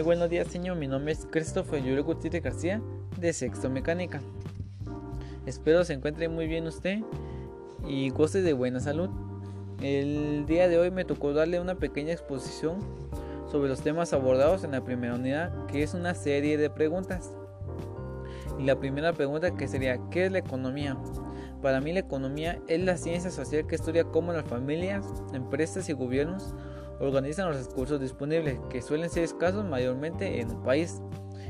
Muy buenos días, señor. Mi nombre es Christopher Julio Gutiérrez García, de Sexto Mecánica. Espero se encuentre muy bien usted y goce de buena salud. El día de hoy me tocó darle una pequeña exposición sobre los temas abordados en la primera unidad, que es una serie de preguntas. Y la primera pregunta que sería, ¿qué es la economía? Para mí la economía es la ciencia social que estudia cómo las familias, empresas y gobiernos organizan los recursos disponibles, que suelen ser escasos mayormente en un país.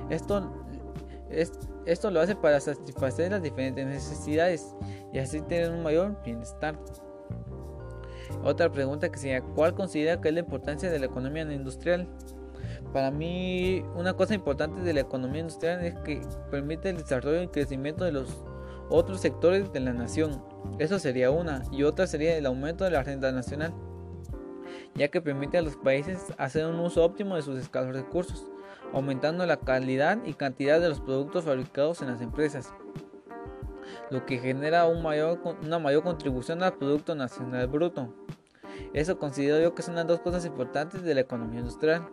Esto, esto lo hace para satisfacer las diferentes necesidades y así tener un mayor bienestar. Otra pregunta que sería, ¿cuál considera que es la importancia de la economía industrial? Para mí, una cosa importante de la economía industrial es que permite el desarrollo y crecimiento de los otros sectores de la nación. Eso sería una. Y otra sería el aumento de la renta nacional ya que permite a los países hacer un uso óptimo de sus escasos recursos, aumentando la calidad y cantidad de los productos fabricados en las empresas, lo que genera una mayor contribución al Producto Nacional Bruto. Eso considero yo que son las dos cosas importantes de la economía industrial.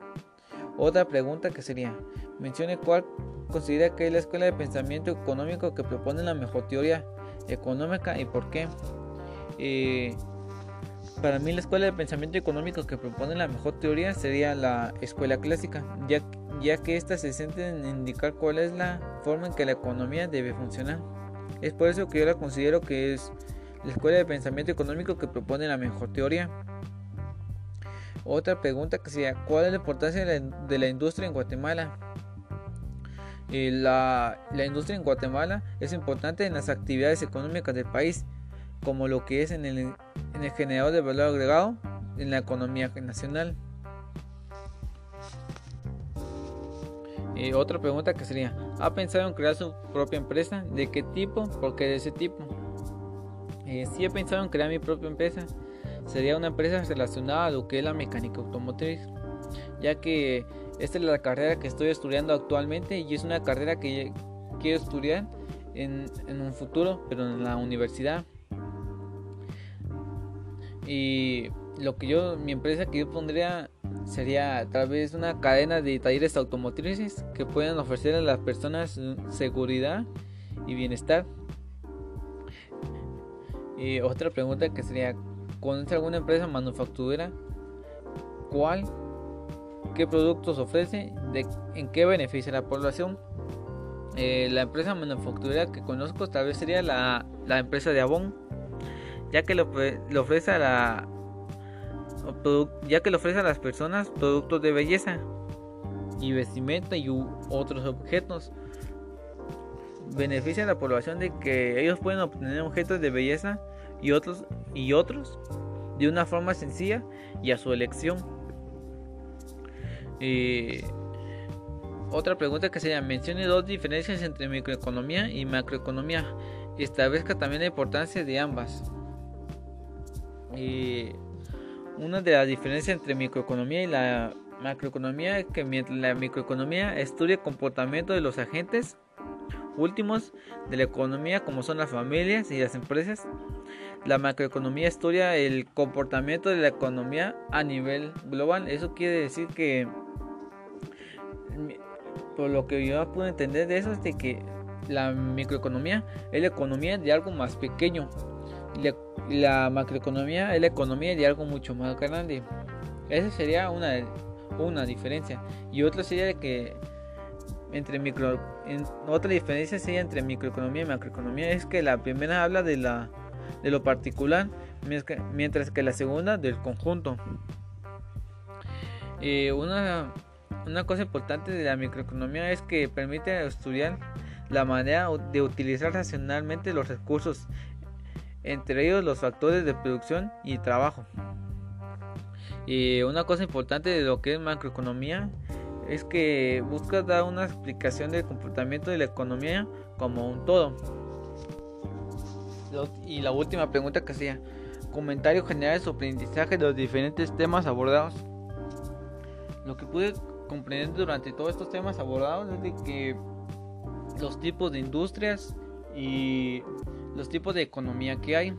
Otra pregunta que sería, mencione cuál considera que es la escuela de pensamiento económico que propone la mejor teoría económica y por qué. Eh, para mí la escuela de pensamiento económico que propone la mejor teoría sería la escuela clásica, ya, ya que ésta se centra en indicar cuál es la forma en que la economía debe funcionar. Es por eso que yo la considero que es la escuela de pensamiento económico que propone la mejor teoría. Otra pregunta que sería, ¿cuál es la importancia de la, industria en Guatemala? Eh, la, la industria en Guatemala es importante en las actividades económicas del país, como lo que es en el en el generador de valor agregado en la economía nacional. Y otra pregunta que sería, ¿ha pensado en crear su propia empresa? ¿De qué tipo? ¿Por qué de ese tipo? Eh, si he pensado en crear mi propia empresa. Sería una empresa relacionada a lo que es la mecánica automotriz, ya que esta es la carrera que estoy estudiando actualmente y es una carrera que quiero estudiar en, en un futuro, pero en la universidad. Y lo que yo, mi empresa que yo pondría sería tal vez una cadena de talleres automotrices que puedan ofrecer a las personas seguridad y bienestar. Y otra pregunta que sería, ¿conoce alguna empresa manufacturera? ¿Cuál? ¿Qué productos ofrece? ¿De, ¿En qué beneficia la población? Eh, la empresa manufacturera que conozco tal vez sería la, la empresa de Avon ya que le, ofrece a la ya que le ofrece a las personas productos de belleza y vestimenta y otros objetos. Beneficia a la población de que ellos pueden obtener objetos de belleza y otros y otros de una forma sencilla y a su elección. Y otra pregunta que sería mencione dos diferencias entre microeconomía y macroeconomía establezca también la importancia de ambas. Y una de las diferencias entre microeconomía y la macroeconomía es que mientras la microeconomía estudia el comportamiento de los agentes últimos de la economía como son las familias y las empresas, la macroeconomía estudia el comportamiento de la economía a nivel global. Eso quiere decir que, por lo que yo puedo entender de eso, es de que la microeconomía es la economía de algo más pequeño macroeconomía es la economía de algo mucho más grande. Esa sería una, una diferencia. Y otra sería que entre micro, otra diferencia sería entre microeconomía y macroeconomía es que la primera habla de, la, de lo particular, mientras que la segunda del conjunto. Eh, una, una cosa importante de la microeconomía es que permite estudiar la manera de utilizar racionalmente los recursos entre ellos los factores de producción y trabajo. Y una cosa importante de lo que es macroeconomía es que busca dar una explicación del comportamiento de la economía como un todo. Y la última pregunta que hacía, comentarios generales sobre aprendizaje de los diferentes temas abordados. Lo que pude comprender durante todos estos temas abordados es de que los tipos de industrias y los tipos de economía que hay.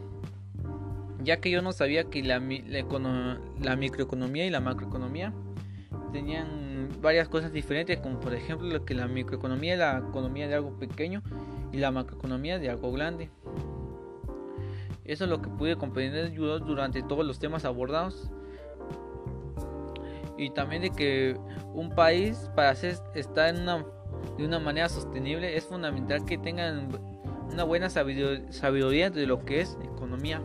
Ya que yo no sabía que la, la, microeconomía y la macroeconomía tenían varias cosas diferentes, como por ejemplo lo que la microeconomía es la economía de algo pequeño y la macroeconomía de algo grande. Eso es lo que pude comprender durante todos los temas abordados. Y también de que un país para hacer, estar en una, de una manera sostenible es fundamental que tengan una buena sabiduría de lo que es economía.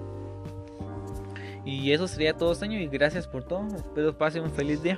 Y eso sería todo, señor. Y gracias por todo. Espero pasen un feliz día.